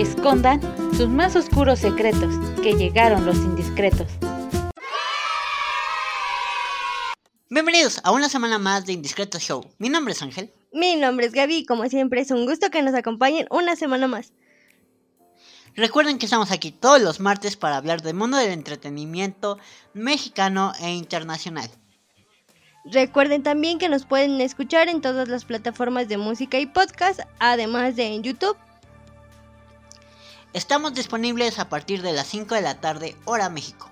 escondan sus más oscuros secretos, que llegaron los indiscretos. Bienvenidos a una semana más de Indiscreto Show. Mi nombre es Ángel. Mi nombre es Gaby y como siempre es un gusto que nos acompañen una semana más. Recuerden que estamos aquí todos los martes para hablar del mundo del entretenimiento mexicano e internacional. Recuerden también que nos pueden escuchar en todas las plataformas de música y podcast, además de en YouTube. Estamos disponibles a partir de las 5 de la tarde, hora México.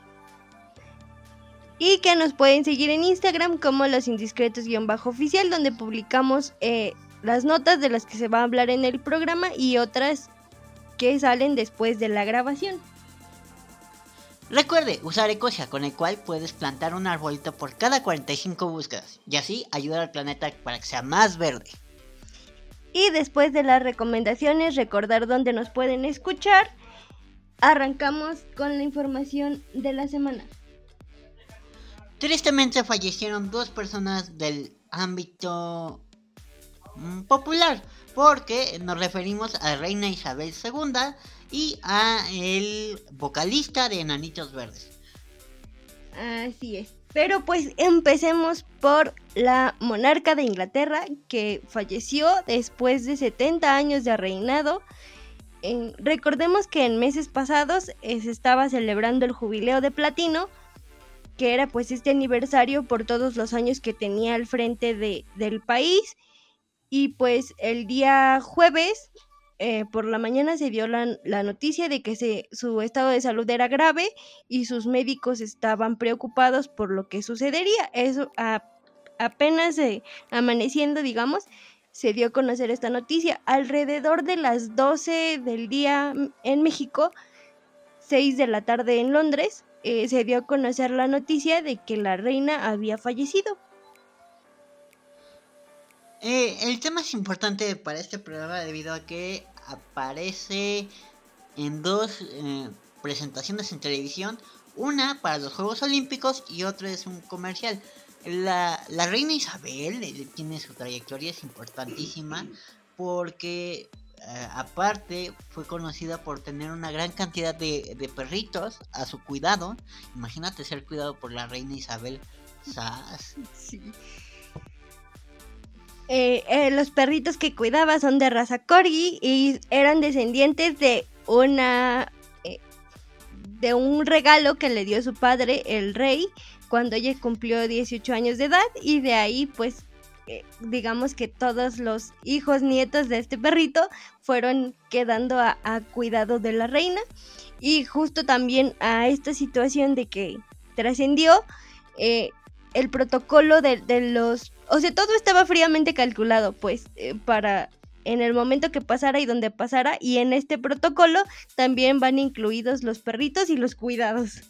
Y que nos pueden seguir en Instagram como los indiscretos-oficial, donde publicamos eh, las notas de las que se va a hablar en el programa y otras que salen después de la grabación. Recuerde usar Ecosia, con el cual puedes plantar un arbolito por cada 45 búsquedas y así ayudar al planeta para que sea más verde. Y después de las recomendaciones, recordar dónde nos pueden escuchar, arrancamos con la información de la semana. Tristemente fallecieron dos personas del ámbito mm, popular, porque nos referimos a Reina Isabel II y a el vocalista de Enanitos Verdes. Así es. Pero pues empecemos por la monarca de Inglaterra que falleció después de 70 años de reinado. recordemos que en meses pasados eh, se estaba celebrando el jubileo de platino, que era pues este aniversario por todos los años que tenía al frente de, del país. Y pues el día jueves eh, por la mañana se dio la, noticia de que se, su estado de salud era grave y sus médicos estaban preocupados por lo que sucedería. Eso apenas amaneciendo, digamos, se dio a conocer esta noticia. Alrededor de las 12 del día en México, 6 de la tarde en Londres, eh, se dio a conocer la noticia de que la reina había fallecido. Eh, el tema es importante para este programa debido a que aparece en dos eh, presentaciones en televisión. Una para los Juegos Olímpicos y otra es un comercial. La, reina Isabel eh, tiene su trayectoria, es importantísima porque aparte fue conocida por tener una gran cantidad de, perritos a su cuidado. Imagínate ser cuidado por la reina Isabel. ¿Sabes? Sí. Eh, eh, los perritos que cuidaba son de raza corgi y eran descendientes de una eh, de un regalo que le dio su padre el rey cuando ella cumplió 18 años de edad. Y de ahí pues digamos que todos los hijos nietos de este perrito fueron quedando a, cuidado de la reina. Y justo también a esta situación de que trascendió el protocolo de, los... O sea, todo estaba fríamente calculado, pues, eh, para en el momento que pasara y donde pasara. Y en este protocolo también van incluidos los perritos y los cuidados.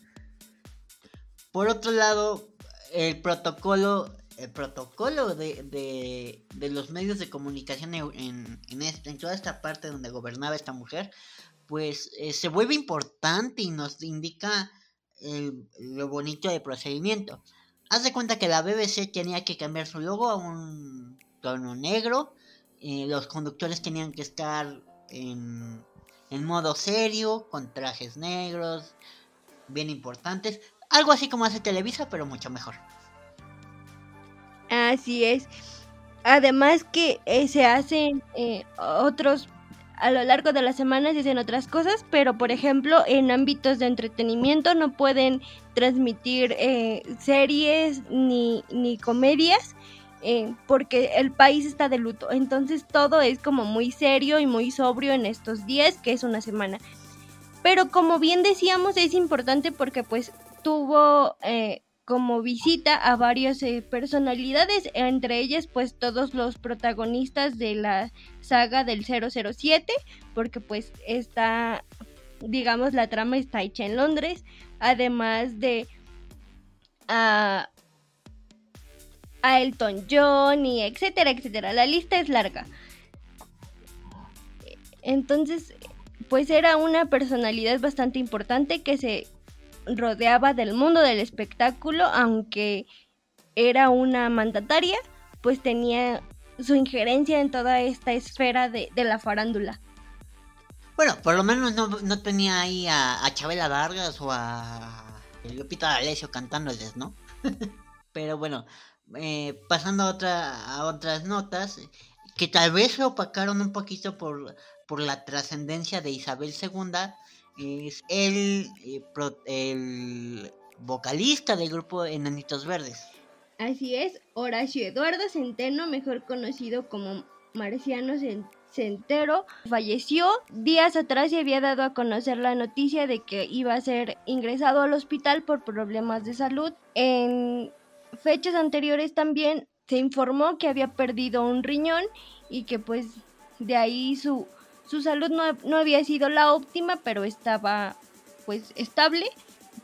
Por otro lado, el protocolo, el protocolo de, de, los medios de comunicación en, en, en, toda esta parte donde gobernaba esta mujer, pues eh, se vuelve importante y nos indica lo bonito del procedimiento. Haz de cuenta que la BBC tenía que cambiar su logo a un tono negro. Eh, los conductores tenían que estar en, en modo serio, con trajes negros, bien importantes. Algo así como hace Televisa, pero mucho mejor. Así es. Además que eh, se hacen eh, otros a lo largo de las semanas dicen otras cosas, pero por ejemplo en ámbitos de entretenimiento no pueden transmitir eh, series ni, ni comedias eh, porque el país está de luto. Entonces todo es como muy serio y muy sobrio en estos días, que es una semana. Pero como bien decíamos, es importante porque pues tuvo eh, como visita a varias eh, personalidades, entre ellas pues todos los protagonistas de la saga del 007, porque pues está, digamos, la trama está hecha en Londres, además de a, a Elton John y etcétera, etcétera. La lista es larga. Entonces, pues era una personalidad bastante importante que se rodeaba del mundo del espectáculo, aunque era una mandataria, pues tenía su injerencia en toda esta esfera de, la farándula. Bueno, por lo menos no, no tenía ahí a, a Chabela Vargas o a Lupita D'Alessio cantándoles, ¿no? Pero bueno, eh, pasando a, otra, a otras notas, que tal vez se opacaron un poquito por, por la trascendencia de Isabel II, es el, eh, el vocalista del grupo Enanitos Verdes. Así es, Horacio Eduardo Centeno, mejor conocido como Marciano Centero, falleció. Días atrás se había dado a conocer la noticia de que iba a ser ingresado al hospital por problemas de salud. En fechas anteriores también se informó que había perdido un riñón y que pues de ahí su, su salud no, no había sido la óptima, pero estaba pues estable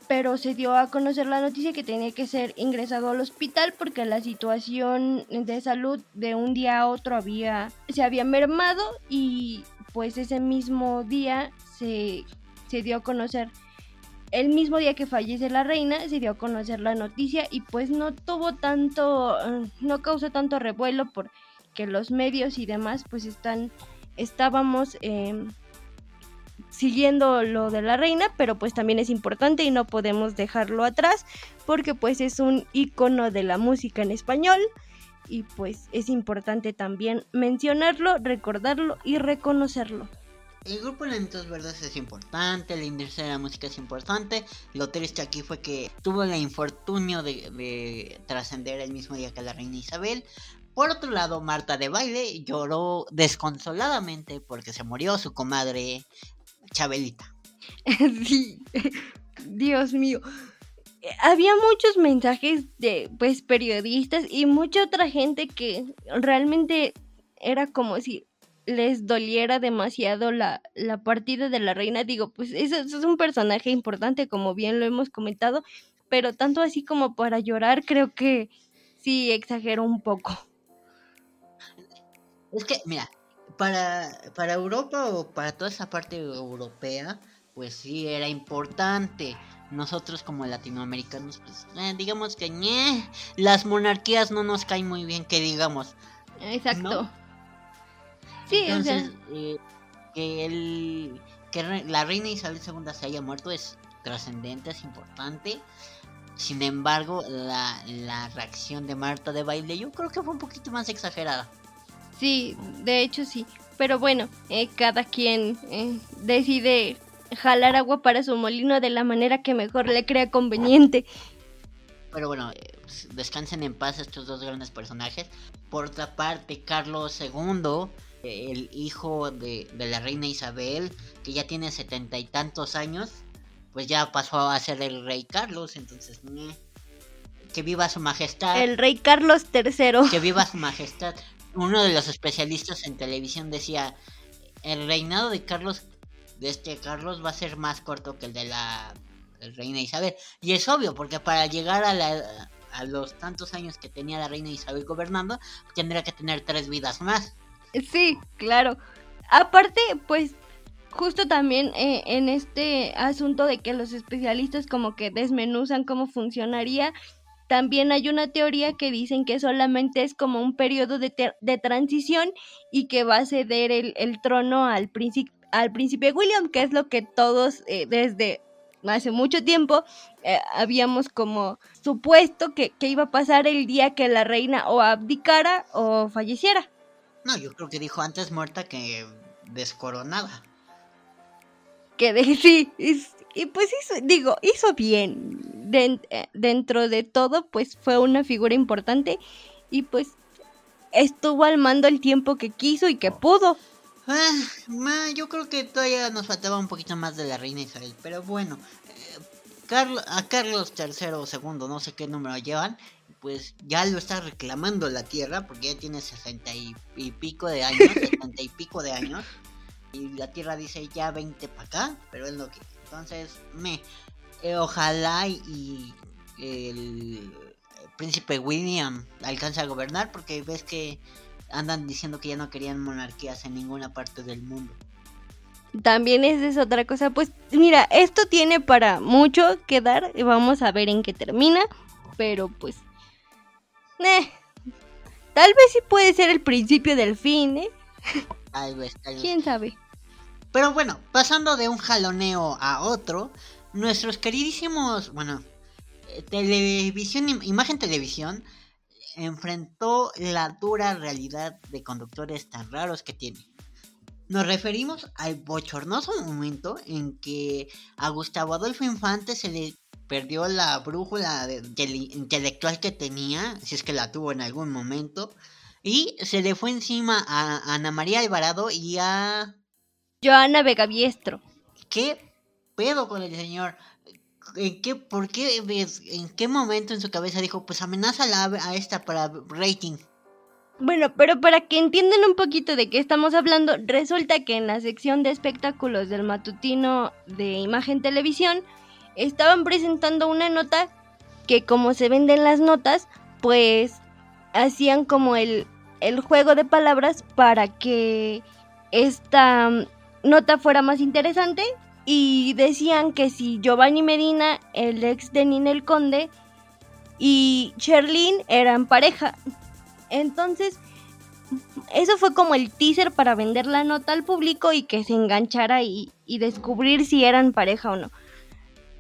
pero se dio a conocer la noticia que tenía que ser ingresado al hospital porque la situación de salud de un día a otro había se había mermado y pues ese mismo día se, se dio a conocer. El mismo día que fallece la reina se dio a conocer la noticia y pues no tuvo tanto no causó tanto revuelo porque los medios y demás pues están estábamos eh, siguiendo lo de la reina, pero pues también es importante y no podemos dejarlo atrás porque pues es un icono de la música en español y pues es importante también mencionarlo, recordarlo y reconocerlo. El grupo Lentos Verdes es importante, la industria de la música es importante. Lo triste aquí fue que tuvo el infortunio de, de trascender el mismo día que la reina Isabel. Por otro lado, Marta de Baile lloró desconsoladamente porque se murió su comadre Chabelita. sí, Dios mío. Había muchos mensajes de pues periodistas y mucha otra gente que realmente era como si les doliera demasiado la, la partida de la reina. Digo, pues eso, es un personaje importante, como bien lo hemos comentado, pero tanto así como para llorar, creo que sí exageró un poco. Es que, mira, para, para Europa o para toda esa parte europea, pues sí era importante. Nosotros como latinoamericanos, pues eh, digamos que las monarquías no nos caen muy bien, que digamos. Exacto. Sí, Entonces, eh, que, el, que la reina Isabel II se haya muerto es trascendente, es importante. Sin embargo, la, la reacción de Marta de baile yo creo que fue un poquito más exagerada. Sí, de hecho sí. Pero bueno, eh, cada quien eh, decide jalar agua para su molino de la manera que mejor le crea conveniente. Pero bueno, eh, descansen en paz estos dos grandes personajes. Por otra parte, Carlos II, el hijo de, la reina Isabel, que ya tiene setenta y tantos años, pues ya pasó a ser el rey Carlos, entonces... que viva su majestad. El rey Carlos III. Que viva su majestad uno de los especialistas en televisión decía, el reinado de Carlos, de este Carlos va a ser más corto que el de la reina Isabel. Y es obvio, porque para llegar a, la, los tantos años que tenía la reina Isabel gobernando, tendría que tener tres vidas más. Sí, claro. Aparte, pues justo también eh, en este asunto de que los especialistas como que desmenuzan cómo funcionaría también hay una teoría que dicen que solamente es como un periodo de, transición y que va a ceder el, trono al, al príncipe William, que es lo que todos eh, desde hace mucho tiempo eh, habíamos como supuesto que, iba a pasar el día que la reina o abdicara o falleciera. No, yo creo que dijo antes muerta que descoronada. Que de, sí, y pues hizo, digo, hizo bien. Eh, dentro de todo, pues fue una figura importante y pues estuvo al mando el tiempo que quiso y que pudo. Ah, yo creo que todavía nos faltaba un poquito más de la reina Isabel, pero bueno, eh, a Carlos III o segundo, no sé qué número llevan, pues ya lo está reclamando la tierra porque ya tiene sesenta y, pico de años, setenta y pico de años, y la tierra dice ya 20 para acá, pero es lo que entonces, me. Eh, ojalá y, el príncipe William alcance a gobernar porque ves que andan diciendo que ya no querían monarquías en ninguna parte del mundo. También esa es otra cosa. Pues mira, esto tiene para mucho que dar. Y vamos a ver en qué termina. Pero pues... Eh, tal vez sí puede ser el principio del fin, ¿eh? Tal vez, tal vez. ¿Quién sabe? Pero bueno, pasando de un jaloneo a otro, nuestros queridísimos, bueno, eh, televisión, imagen televisión, enfrentó la dura realidad de conductores tan raros que tiene. Nos referimos al bochornoso momento en que a Gustavo Adolfo Infante se le perdió la brújula intelectual que tenía, si es que la tuvo en algún momento, y se le fue encima a Ana María Alvarado y a... Joana Vegaviestro. ¿Qué pedo con el señor? ¿En qué, por qué, en qué momento en su cabeza dijo, pues amenaza a esta para rating? Bueno, pero para que entiendan un poquito de qué estamos hablando, resulta que en la sección de espectáculos del matutino de Imagen Televisión, estaban presentando una nota que como se venden las notas, pues hacían como el, el juego de palabras para que esta nota fuera más interesante y decían que si Giovanni Medina, el ex de Ninel Conde, y Sherlyn eran pareja. Entonces, eso fue como el teaser para vender la nota al público y que se enganchara y, y descubrir si eran pareja o no.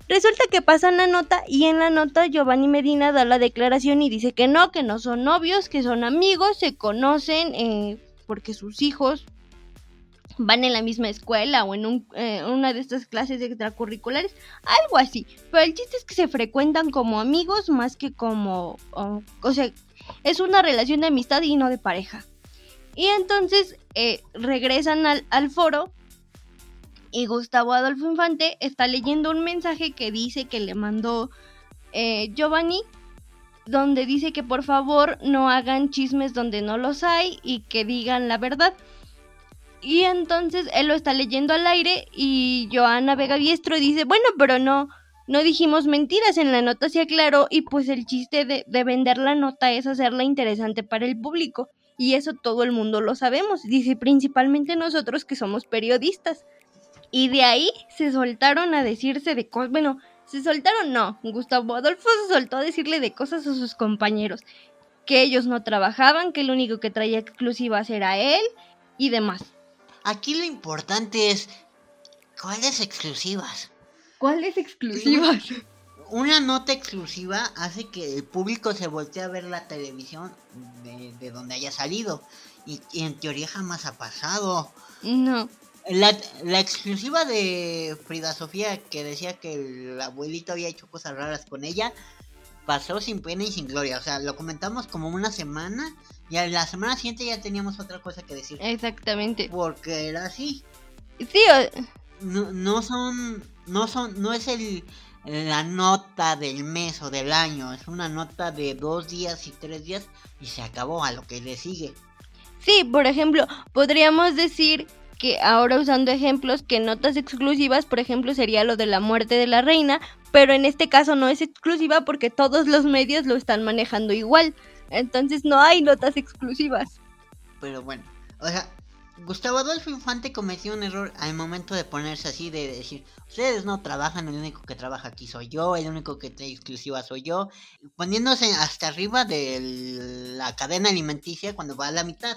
Resulta que pasan la nota y en la nota Giovanni Medina da la declaración y dice que no, que no son novios, que son amigos, se conocen eh, porque sus hijos van en la misma escuela o en eh, una de estas clases extracurriculares, algo así. Pero el chiste es que se frecuentan como amigos más que como... o sea, es una relación de amistad y no de pareja. Y entonces eh, regresan al, al foro y Gustavo Adolfo Infante está leyendo un mensaje que dice que le mandó eh, Giovanni, donde dice que por favor no hagan chismes donde no los hay y que digan la verdad. Y entonces él lo está leyendo al aire y Joana Vega Diestro dice, bueno, pero no, no dijimos mentiras, en la nota se aclaró y pues el chiste de, de vender la nota es hacerla interesante para el público. Y eso todo el mundo lo sabemos, dice principalmente nosotros que somos periodistas. Y de ahí se soltaron a decirse de cosas. Bueno, se soltaron, no. Gustavo Adolfo se soltó a decirle de cosas a sus compañeros. Que ellos no trabajaban, que el único que traía exclusivas era él y demás. Aquí lo importante es. ¿Cuáles exclusivas? ¿Cuáles exclusivas? Una nota exclusiva hace que el público se voltee a ver la televisión de, donde haya salido. y en teoría jamás ha pasado. No. La, la, exclusiva de Frida Sofía que decía que el abuelito había hecho cosas raras con ella pasó sin pena y sin gloria. O sea, lo comentamos como una semana y a la semana siguiente ya teníamos otra cosa que decir. Exactamente. Porque era así. Sí. No, no son, no son, no es el la nota del mes o del año. Es una nota de dos días y tres días y se acabó a lo que le sigue. Sí, por ejemplo, podríamos decir que ahora usando ejemplos que notas exclusivas, por ejemplo, sería lo de la muerte de la reina, pero en este caso no es exclusiva porque todos los medios lo están manejando igual. Entonces no hay notas exclusivas. Pero bueno, o sea, Gustavo Adolfo Infante cometió un error al momento de ponerse así, de decir, ustedes no trabajan, el único que trabaja aquí soy yo, el único que trae exclusiva soy yo, poniéndose hasta arriba de la cadena alimenticia cuando va a la mitad.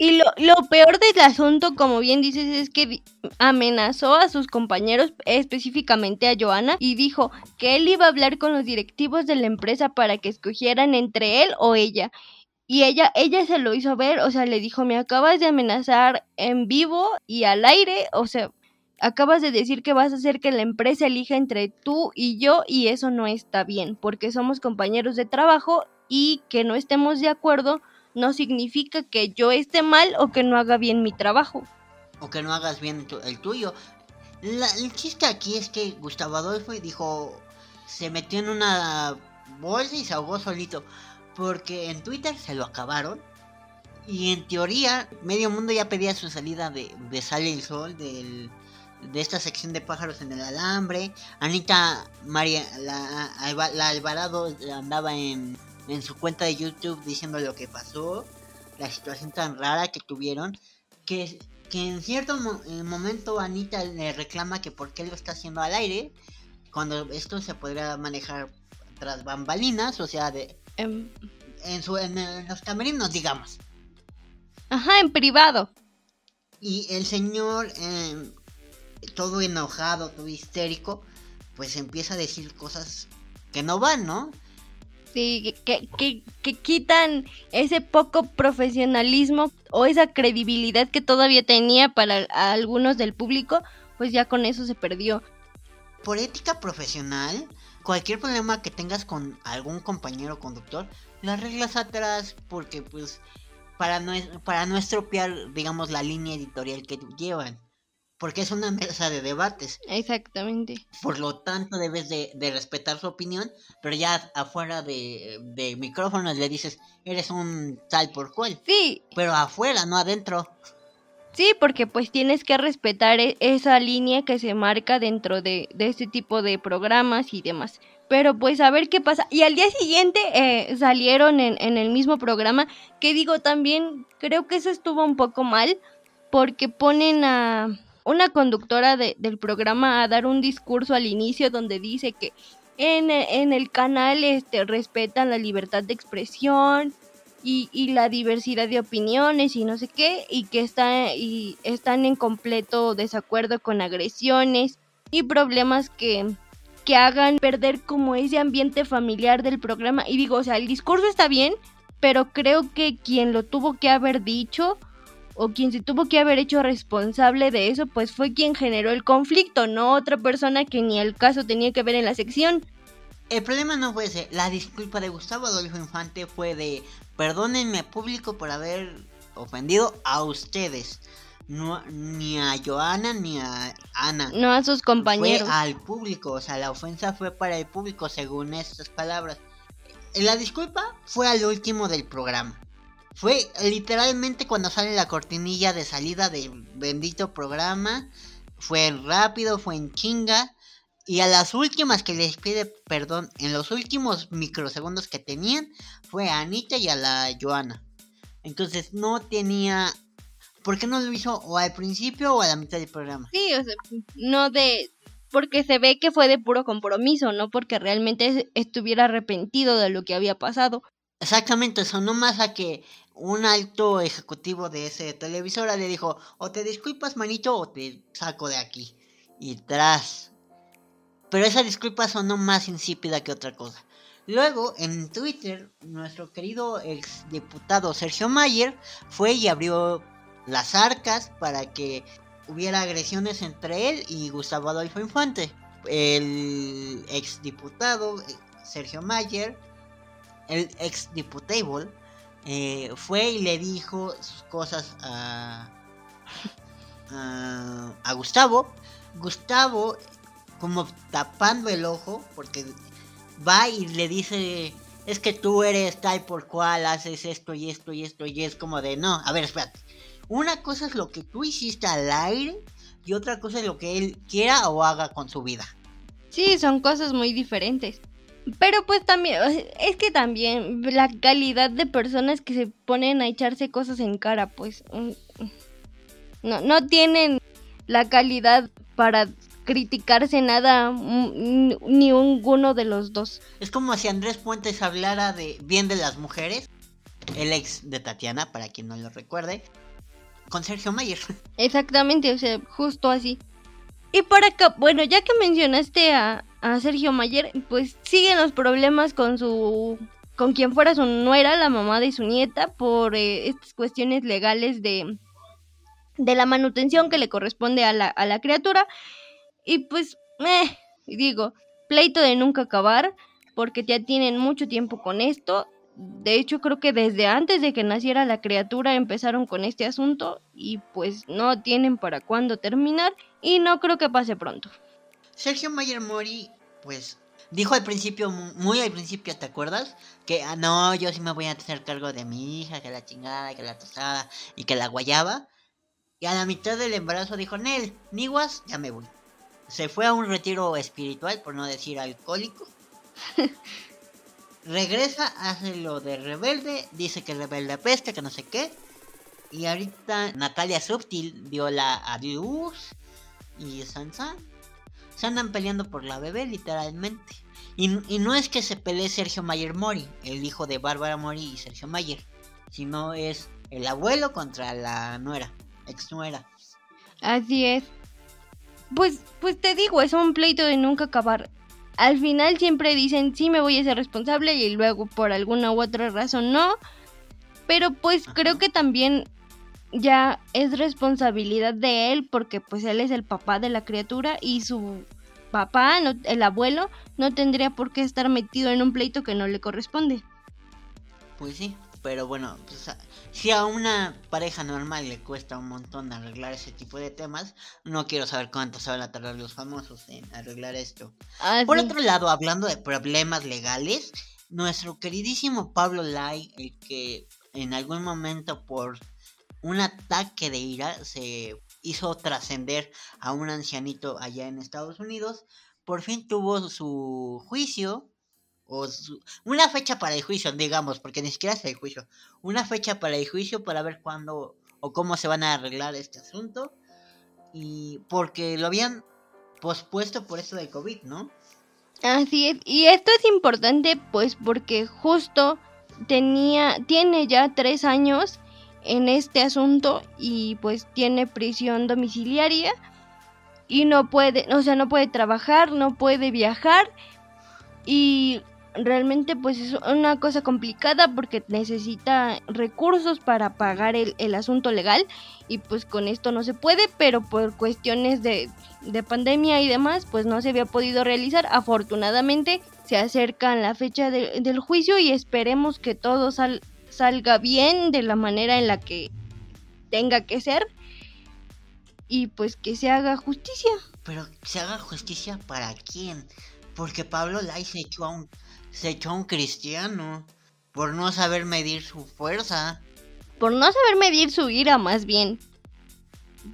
Y lo, lo, peor del asunto, como bien dices, es que amenazó a sus compañeros, específicamente a Joana, y dijo que él iba a hablar con los directivos de la empresa para que escogieran entre él o ella. Y ella, ella se lo hizo ver, o sea, le dijo, me acabas de amenazar en vivo y al aire, o sea, acabas de decir que vas a hacer que la empresa elija entre tú y yo y eso no está bien, porque somos compañeros de trabajo y que no estemos de acuerdo no significa que yo esté mal o que no haga bien mi trabajo. O que no hagas bien el tuyo. el chiste aquí es que Gustavo Adolfo dijo, se metió en una bolsa y se ahogó solito. Porque en Twitter se lo acabaron. Y en teoría, medio mundo ya pedía su salida de, de Sale el Sol, de esta sección de pájaros en el alambre. Anita María, la, la Alvarado andaba en en su cuenta de YouTube diciendo lo que pasó, la situación tan rara que tuvieron, que, que en cierto momento Anita le reclama que por qué lo está haciendo al aire, cuando esto se podría manejar tras bambalinas, o sea, de, em. en, su, en, los camerinos, digamos. Ajá, en privado. Y el señor, em, todo enojado, todo histérico, pues empieza a decir cosas que no van, ¿no? Sí, que, que, que, quitan ese poco profesionalismo o esa credibilidad que todavía tenía para algunos del público, pues ya con eso se perdió. Por ética profesional, cualquier problema que tengas con algún compañero conductor, lo arreglas atrás porque pues para no, para no estropear, digamos, la línea editorial que llevan porque es una mesa de debates. Exactamente. Por lo tanto, debes de, respetar su opinión, pero ya afuera de, de, micrófonos le dices, eres un tal por cual. Sí. Pero afuera, no adentro. Sí, porque pues tienes que respetar e, esa línea que se marca dentro de, de este tipo de programas y demás. Pero pues a ver qué pasa. Y al día siguiente eh, salieron en, en el mismo programa, que digo también, creo que eso estuvo un poco mal, porque ponen a una conductora del programa a dar un discurso al inicio donde dice que en, en el canal este, respetan la libertad de expresión y, y, la diversidad de opiniones y no sé qué, y que está, y están en completo desacuerdo con agresiones y problemas que, que hagan perder como ese ambiente familiar del programa. Y digo, o sea, el discurso está bien, pero creo que quien lo tuvo que haber dicho o quien se tuvo que haber hecho responsable de eso, pues fue quien generó el conflicto, no otra persona que ni el caso tenía que ver en la sección. El problema no fue ese, la disculpa de Gustavo Adolfo Infante fue de perdónenme público por haber ofendido a ustedes. No, ni a Joana ni a Ana. No a sus compañeros. Fue al público, o sea, la ofensa fue para el público según estas palabras. La disculpa fue al último del programa. Fue literalmente cuando sale la cortinilla de salida del bendito programa. Fue rápido, fue en chinga. Y a las últimas que les pide perdón, en los últimos microsegundos que tenían, fue a Anita y a la Joana. Entonces no tenía... ¿Por qué no lo hizo o al principio o a la mitad del programa? Sí, o sea, no de... Porque se ve que fue de puro compromiso, no porque realmente estuviera arrepentido de lo que había pasado. Exactamente, sonó más a que un alto ejecutivo de ese televisora le dijo, o te disculpas manito o te saco de aquí. Y tras. Pero esa disculpa sonó más insípida que otra cosa. Luego, en Twitter, nuestro querido exdiputado Sergio Mayer fue y abrió las arcas para que hubiera agresiones entre él y Gustavo Adolfo Infante. El exdiputado eh, Sergio Mayer, el exdiputable, eh, fue y le dijo sus cosas a, a, Gustavo. Gustavo, como tapando el ojo, porque va y le dice, es que tú eres tal por cual, haces esto y esto y esto, y es como de, no, a ver, espérate. Una cosa es lo que tú hiciste al aire y otra cosa es lo que él quiera o haga con su vida. Sí, son cosas muy diferentes. Pero pues también, es que también la calidad de personas que se ponen a echarse cosas en cara, pues no, no tienen la calidad para criticarse nada mm, ni ninguno de los dos. Es como si Andrés Puentes hablara de bien de las mujeres, el ex de Tatiana, para quien no lo recuerde, con Sergio Mayer. Exactamente, o sea, justo así. Y por acá, bueno, ya que mencionaste a, a Sergio Mayer, pues siguen los problemas con su con quien fuera su nuera, la mamá de su nieta, por eh, estas cuestiones legales de, de la manutención que le corresponde a la, a la criatura. Y pues, eh, digo, pleito de nunca acabar, porque ya tienen mucho tiempo con esto. De hecho, creo que desde antes de que naciera la criatura empezaron con este asunto y pues no tienen para cuándo terminar y no creo que pase pronto. Sergio Mayer Mori, pues, dijo al principio, muy al principio, ¿te acuerdas? Que, ah, no, yo sí me voy a hacer cargo de mi hija, que la chingada, que la tostada y que la guayaba. Y a la mitad del embarazo dijo, Nel, niguas, ya me voy. Se fue a un retiro espiritual, por no decir alcohólico. Regresa, hace lo de rebelde, dice que rebelde peste, que no sé qué. Y ahorita Natalia Subtil dio la adiós y Sansa se andan peleando por la bebé, literalmente. Y, no es que se pelee Sergio Mayer Mori, el hijo de Bárbara Mori y Sergio Mayer, sino es el abuelo contra la nuera, ex nuera. Así es. pues, pues te digo, es un pleito de nunca acabar. Al final siempre dicen, sí me voy a ser responsable y luego por alguna u otra razón no. Pero pues creo que también ya es responsabilidad de él porque pues él es el papá de la criatura y su papá, el abuelo, no tendría por qué estar metido en un pleito que no le corresponde. Pues sí, pero bueno, pues, si a una pareja normal le cuesta un montón arreglar ese tipo de temas, no quiero saber cuánto se van a tardar los famosos en arreglar esto. Ah, Por sí. otro lado, hablando de problemas legales, nuestro queridísimo Pablo Lai, el que en algún momento por un ataque de ira se hizo trascender a un ancianito allá en Estados Unidos, por fin tuvo su juicio, o su- una fecha para el juicio, digamos, porque ni siquiera es el juicio, una fecha para el juicio para ver cuándo o cómo se van a arreglar este asunto, y porque lo habían pospuesto por eso del COVID, ¿no? Así es, y esto es importante pues porque justo tenía, tiene ya tres años en este asunto y pues tiene prisión domiciliaria y no puede, o sea, no puede trabajar, no puede viajar y realmente pues es una cosa complicada porque necesita recursos para pagar el, el asunto legal y pues con esto no se puede, pero por cuestiones de, de pandemia y demás pues no se había podido realizar. Afortunadamente se acerca la fecha de- del juicio y esperemos que todo sal- salga bien de la manera en la que tenga que ser y pues que se haga justicia. Pero se haga justicia para quién? Porque Pablo Lai se echó a un se echó a un cristiano por no saber medir su fuerza. Por no saber medir su ira más bien.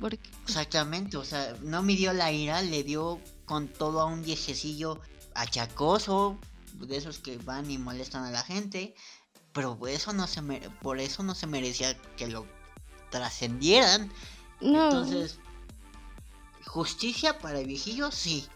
Porque Exactamente, o sea, no midió la ira, le dio con todo a un viejecillo achacoso, de esos que van y molestan a la gente, pero eso no se mere- por eso no se merecía que lo trascendieran. no. Entonces, justicia para el viejillo, sí.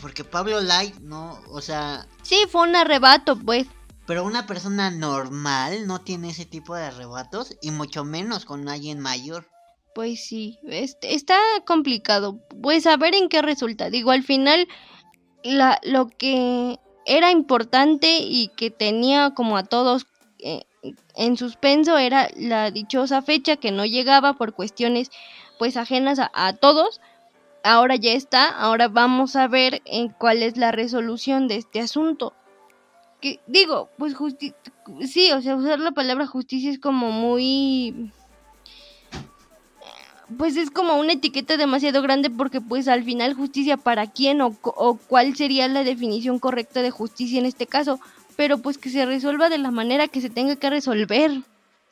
Porque Pablo Light no, o sea, Sí, fue un arrebato, pues. pero una persona normal no tiene ese tipo de arrebatos y mucho menos con alguien mayor. Pues sí, este, está complicado. Pues a ver en qué resulta. Digo, al final, la, lo que era importante y que tenía como a todos eh, en suspenso era la dichosa fecha que no llegaba por cuestiones pues ajenas a, todos. Ahora ya está, ahora vamos a ver en cuál es la resolución de este asunto. Que digo, pues justi sí, o sea, usar la palabra justicia es como muy pues es como una etiqueta demasiado grande porque pues al final justicia para quién o, o cuál sería la definición correcta de justicia en este caso, pero pues que se resuelva de la manera que se tenga que resolver.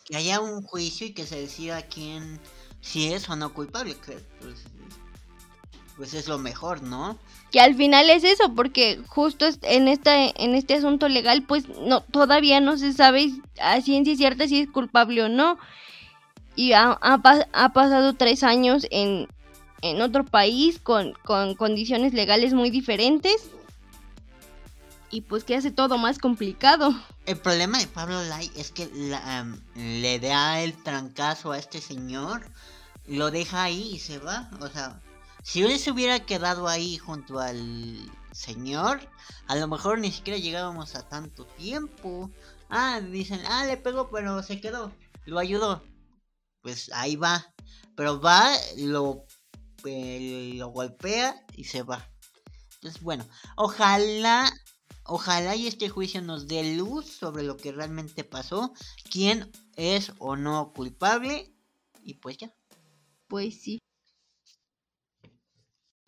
Que haya un juicio y que se decida quién, si es o no culpable, que pues, pues es lo mejor, ¿no? Que al final es eso, porque justo en esta en este asunto legal pues no todavía no se sabe a ciencia cierta si es culpable o no. Y ha, ha pa- ha pasado tres años en, en otro país con, con condiciones legales muy diferentes. Y pues que hace todo más complicado. El problema de Pablo Lai es que le da el trancazo a este señor, lo deja ahí y se va. O sea, si él se hubiera quedado ahí junto al señor, a lo mejor ni siquiera llegábamos a tanto tiempo. Ah, dicen, ah, le pegó, pero se quedó, lo ayudó. Pues ahí va. Pero va, lo, eh, lo golpea y se va. Entonces, bueno, ojalá Ojalá y este juicio nos dé luz sobre lo que realmente pasó, quién es o no culpable y pues ya. Pues sí.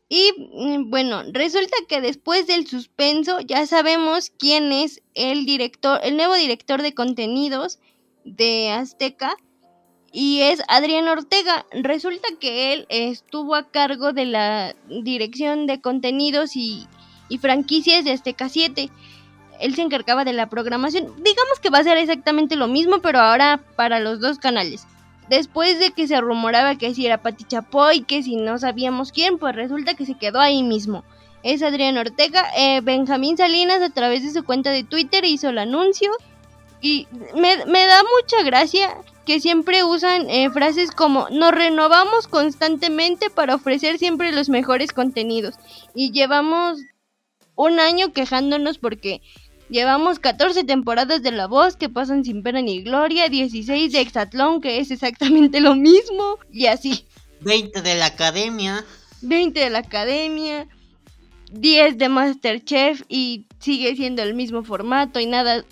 Y mm, bueno, resulta que después del suspenso ya sabemos quién es el director, el nuevo director de contenidos de Azteca y es Adrián Ortega. Resulta que él estuvo a cargo de la dirección de contenidos y, franquicias de Azteca 7. Él se encargaba de la programación. Digamos que va a ser exactamente lo mismo, pero ahora para los dos canales después de que se rumoraba que si era Pati Chapoy, que si no sabíamos quién, pues resulta que se quedó ahí mismo. Es Adrián Ortega. Eh, Benjamín Salinas a través de su cuenta de Twitter hizo el anuncio y me, me da mucha gracia que siempre usan eh, frases como nos renovamos constantemente para ofrecer siempre los mejores contenidos. Y llevamos un año quejándonos porque llevamos 14 temporadas de La Voz que pasan sin pena ni gloria, 16 de Exatlón que es exactamente lo mismo y así. 20 de la academia. 20 de la academia, 10 de Masterchef y sigue siendo el mismo formato y nada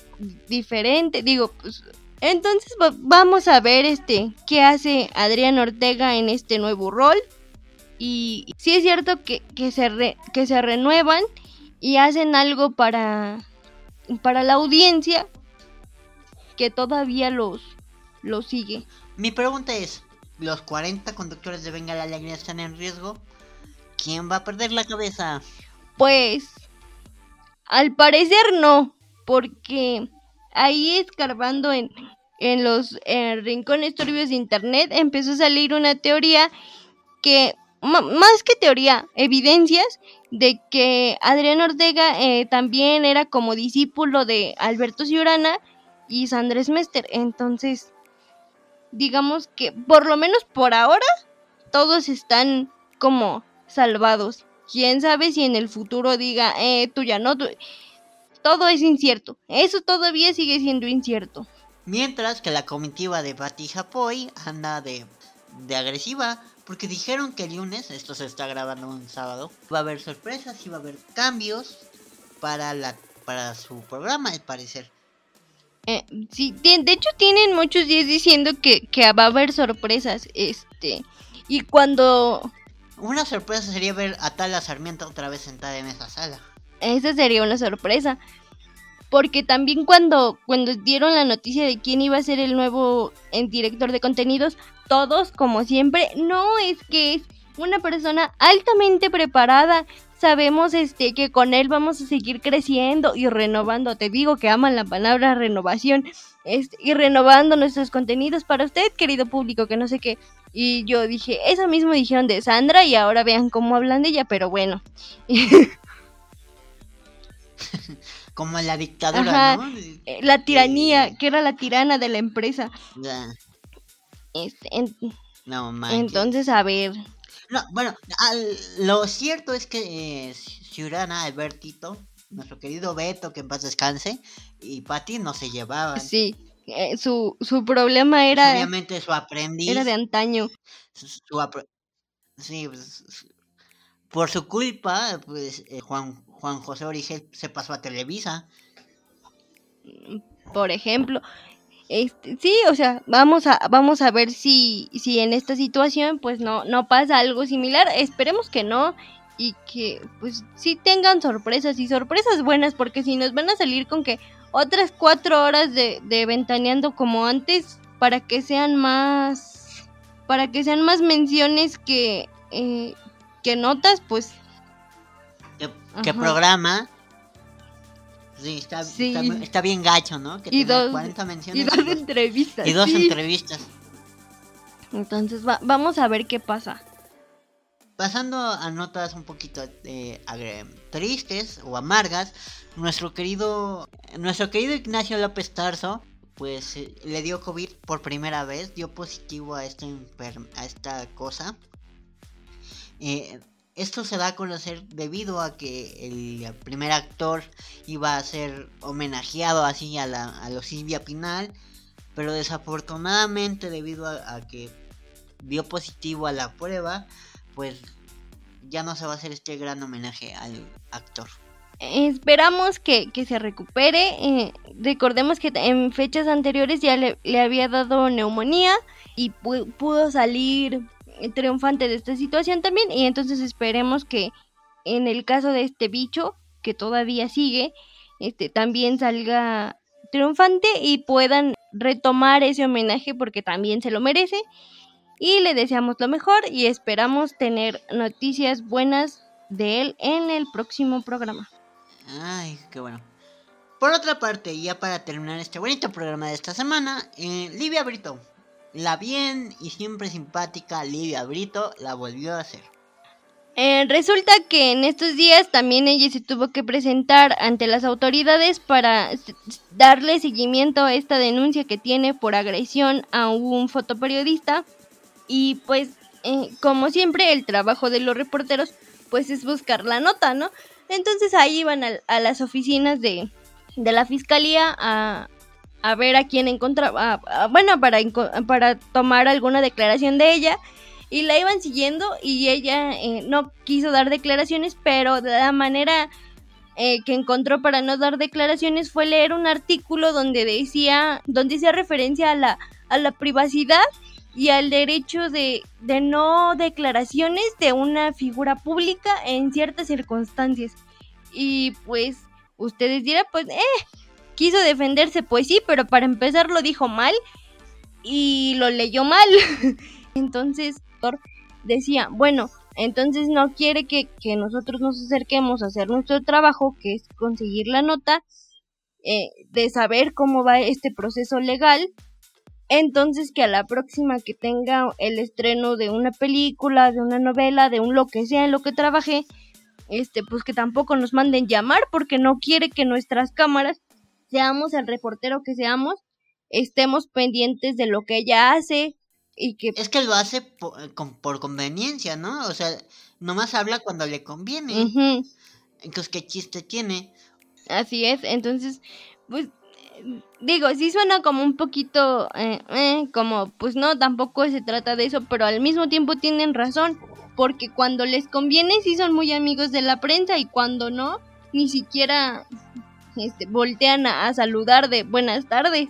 diferente. Digo, pues entonces vamos a ver este qué hace Adrián Ortega en este nuevo rol. Y sí es cierto que, se, que se renuevan y hacen algo para, para la audiencia que todavía los, los sigue. Mi pregunta es, ¿los 40 conductores de Venga la Alegría están en riesgo? ¿Quién va a perder la cabeza? Pues, al parecer no, porque ahí escarbando en, en los rincones turbios de internet empezó a salir una teoría que, más que teoría, evidencias de que Adrián Ortega eh, también era como discípulo de Alberto Ciurana y Sandrés Mester. Entonces, digamos que por lo menos por ahora todos están como salvados. Quién sabe si en el futuro diga, eh, tú ya no, todo es incierto. Eso todavía sigue siendo incierto. Mientras que la comitiva de Bati Japoy anda de, de agresiva. Porque dijeron que el lunes, esto se está grabando un sábado, va a haber sorpresas y va a haber cambios para, la, para su programa, al parecer. Eh, sí, de hecho tienen muchos días diciendo que, que va a haber sorpresas. Este. Y cuando. Una sorpresa sería ver a Tala Sarmiento otra vez sentada en esa sala. Esa sería una sorpresa. Porque también cuando, cuando dieron la noticia de quién iba a ser el nuevo director de contenidos, todos, como siempre, no es que es una persona altamente preparada. Sabemos este que con él vamos a seguir creciendo y renovando. Te digo que aman la palabra renovación. Este, y renovando nuestros contenidos para usted, querido público, que no sé qué. Y yo dije, eso mismo dijeron de Sandra y ahora vean cómo hablan de ella, pero bueno. Como la dictadura, ¿no? Eh, la tiranía, que era la tirana de la empresa. Este, no, Entonces, a ver. No, bueno, lo cierto es que eh, Ciurana, Albertito, nuestro querido Beto, que en paz descanse, y Patti no se llevaban. Sí, eh, su, su problema era... Obviamente su aprendiz. Era de antaño. sí, pues, por su culpa, pues eh, Juan, Juan José Origel se pasó a Televisa. Por ejemplo, este, sí, o sea, vamos a, vamos a ver si, si en esta situación pues no, no pasa algo similar. Esperemos que no y que pues sí tengan sorpresas y sorpresas buenas porque si nos van a salir con que otras cuatro horas de, de ventaneando como antes para que sean más para que sean más menciones que eh, que notas, pues... ¿Qué, programa? Sí está, bien gacho, ¿no? Que y, dos, 40 menciones y dos entrevistas. Y dos entrevistas. Entonces vamos a ver qué pasa. Pasando a notas un poquito eh, tristes o amargas, nuestro querido nuestro querido Ignacio López Tarso pues eh, le dio COVID por primera vez, dio positivo a esta a esta cosa. Eh, esto se da a conocer debido a que el primer actor iba a ser homenajeado así a, la, a los Silvia Pinal, pero desafortunadamente debido a, que dio positivo a la prueba, pues ya no se va a hacer este gran homenaje al actor. Esperamos que, se recupere. Eh, recordemos que en fechas anteriores ya le, le había dado neumonía y pudo salir triunfante de esta situación también y entonces esperemos que en el caso de este bicho que todavía sigue este también salga triunfante y puedan retomar ese homenaje porque también se lo merece y le deseamos lo mejor y esperamos tener noticias buenas de él en el próximo programa. Ay, qué bueno. Por otra parte, ya para terminar este bonito programa de esta semana, eh, Livia Brito, la bien y siempre simpática Livia Brito la volvió a hacer. Eh, resulta que en estos días también ella se tuvo que presentar ante las autoridades para darle seguimiento a esta denuncia que tiene por agresión a un fotoperiodista y pues eh, como siempre el trabajo de los reporteros pues es buscar la nota, ¿no? Entonces ahí iban a, las oficinas de, de la fiscalía a, a ver a quién encontraba, bueno, para, para tomar alguna declaración de ella. Y la iban siguiendo y ella eh, no quiso dar declaraciones, pero de la manera eh, que encontró para no dar declaraciones fue leer un artículo donde decía, donde hacía referencia a la, a la privacidad y al derecho de, de no declaraciones de una figura pública en ciertas circunstancias. Y pues ustedes dirán, pues, eh, quiso defenderse, pues sí, pero para empezar lo dijo mal y lo leyó mal. Entonces, decía, bueno, entonces no quiere que, nosotros nos acerquemos a hacer nuestro trabajo, que es conseguir la nota, eh, de saber cómo va este proceso legal. Entonces que a la próxima que tenga el estreno de una película, de una novela, de un lo que sea en lo que trabaje, este, pues que tampoco nos manden llamar porque no quiere que nuestras cámaras, seamos el reportero que seamos, estemos pendientes de lo que ella hace, es que lo hace por, por conveniencia, ¿no? O sea, nomás habla cuando le conviene. Entonces, ¿qué chiste tiene? Así es, entonces, pues, digo, sí suena como un poquito, eh, eh, como, pues no, tampoco se trata de eso, pero al mismo tiempo tienen razón, porque cuando les conviene sí son muy amigos de la prensa y cuando no, ni siquiera este, voltean a saludar de buenas tardes.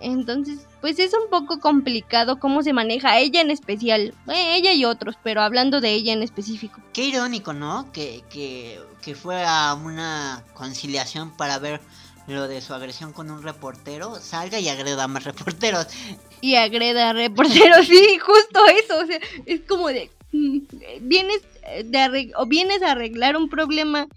Entonces, pues es un poco complicado cómo se maneja ella en especial, eh, ella y otros, pero hablando de ella en específico. Qué irónico, ¿no? Que, que, que fue a una conciliación para ver lo de su agresión con un reportero, salga y agreda a más reporteros. Y agreda a reporteros, sí, justo eso, o sea, es como de, mm, vienes, de o vienes a arreglar un problema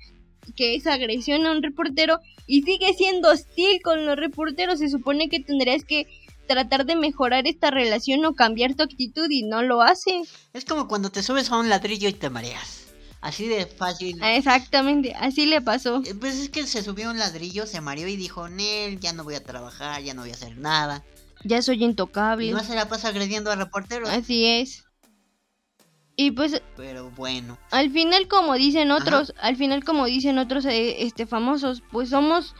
que es agresión a un reportero y sigue siendo hostil con los reporteros, se supone que tendrías que tratar de mejorar esta relación o cambiar tu actitud y no lo hace. Es como cuando te subes a un ladrillo y te mareas. Así de fácil. Exactamente, así le pasó. Eh, pues es que se subió a un ladrillo, se mareó y dijo, Nel, ya no voy a trabajar, ya no voy a hacer nada. Ya soy intocable. Y no se la pasa agrediendo a reporteros. Así es. Y pues pero bueno. Al final como dicen otros, al final como dicen otros eh, este famosos, pues somos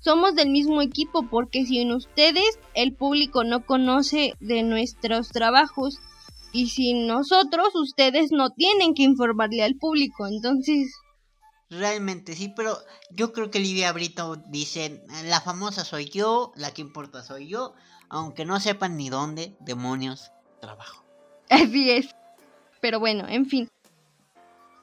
somos del mismo equipo porque sin ustedes el público no conoce de nuestros trabajos y sin nosotros ustedes no tienen que informarle al público, entonces... Realmente sí, pero yo creo que Livia Brito dice, la famosa soy yo, la que importa soy yo, aunque no sepan ni dónde demonios trabajo. Así es. Pero bueno, en fin.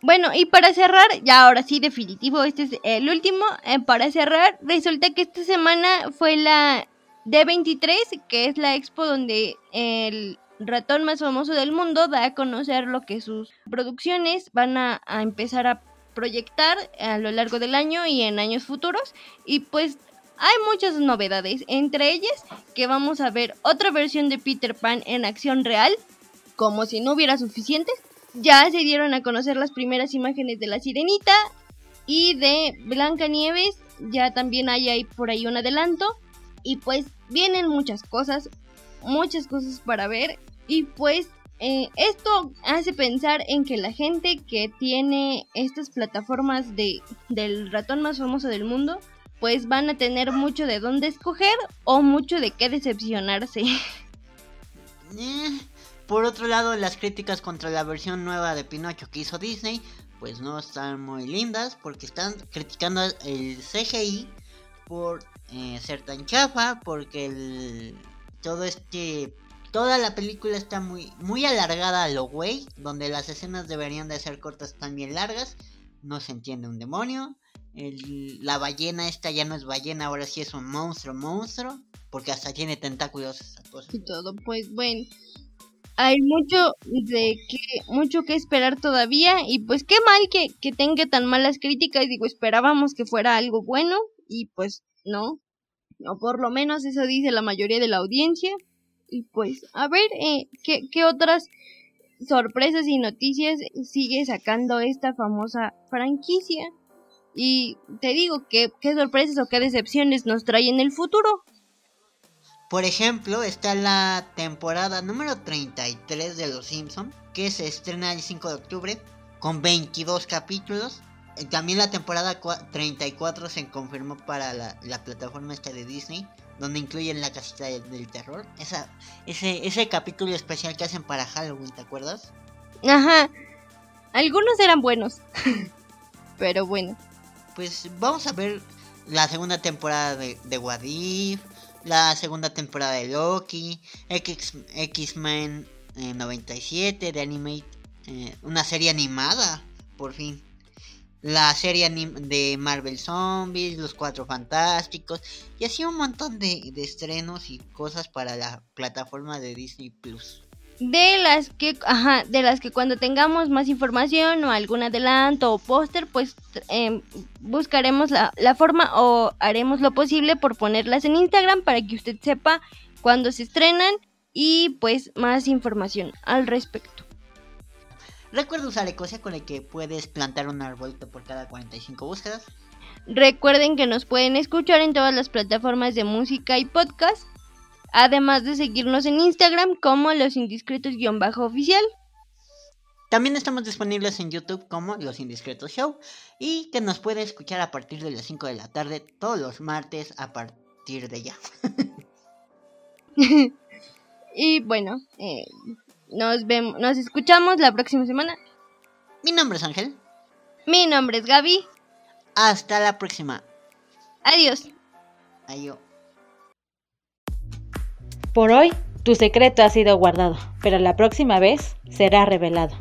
Bueno, y para cerrar, ya ahora sí, definitivo, este es el último. Eh, para cerrar, resulta que esta semana fue la D23, que es la expo donde el ratón más famoso del mundo da a conocer lo que sus producciones van a, empezar a proyectar a lo largo del año y en años futuros. Y pues hay muchas novedades, entre ellas que vamos a ver otra versión de Peter Pan en acción real, como si no hubiera suficientes ya se dieron a conocer las primeras imágenes de la sirenita y de Blanca Nieves. Ya también hay ahí por ahí un adelanto. Y pues vienen muchas cosas, muchas cosas para ver. Y pues eh, esto hace pensar en que la gente que tiene estas plataformas de, del ratón más famoso del mundo, pues van a tener mucho de dónde escoger o mucho de qué decepcionarse. Eh, por otro lado, las críticas contra la versión nueva de Pinocho que hizo Disney, pues no están muy lindas porque están criticando el CGI por eh, ser tan chafa, porque el, todo este toda la película está muy muy alargada a lo güey, donde las escenas deberían de ser cortas bien largas, no se entiende un demonio. la ballena esta ya no es ballena, ahora sí es un monstruo, monstruo, porque hasta tiene tentáculos Y todo, pues bueno, hay mucho de que mucho que esperar todavía y pues qué mal que, que tenga tan malas críticas. Digo esperábamos que fuera algo bueno y pues no o por lo menos eso dice la mayoría de la audiencia y pues a ver eh, ¿qué, qué otras sorpresas y noticias sigue sacando esta famosa franquicia. Y te digo, qué sorpresas o qué decepciones nos trae en el futuro. Por ejemplo, está la temporada número 33 de Los Simpson, que se estrena el 5 de octubre, con 22 capítulos. También la temporada 34 se confirmó para la, la plataforma esta de Disney, donde incluyen la casita del, del terror. Esa, ese, ese capítulo especial que hacen para Halloween, ¿te acuerdas? Ajá. Algunos eran buenos. Pero bueno. Pues vamos a ver la segunda temporada de, de What If, la segunda temporada de Loki, X- X-Men eh, 97 de Animate, eh, una serie animada, por fin. La serie de Marvel Zombies, Los Cuatro Fantásticos, y así un montón de, estrenos y cosas para la plataforma de Disney Plus. De las que, ajá, de las que cuando tengamos más información o algún adelanto o póster, pues em, buscaremos la, la forma o haremos lo posible por ponerlas en Instagram para que usted sepa cuándo se estrenan y pues más información al respecto. Recuerda usar Ecosia con el que puedes plantar un arbolito por cada 45 búsquedas. Recuerden que nos pueden escuchar en todas las plataformas de música y podcast, además de seguirnos en Instagram como los indiscretos-oficial. También estamos disponibles en YouTube como Los Indiscretos Show y que nos puede escuchar a partir de las 5 de la tarde todos los martes a partir de ya. y bueno, eh, nos vemos, nos escuchamos la próxima semana. Mi nombre es Ángel. Mi nombre es Gaby. Hasta la próxima. Adiós. Adiós. Por hoy, tu secreto ha sido guardado, pero la próxima vez será revelado.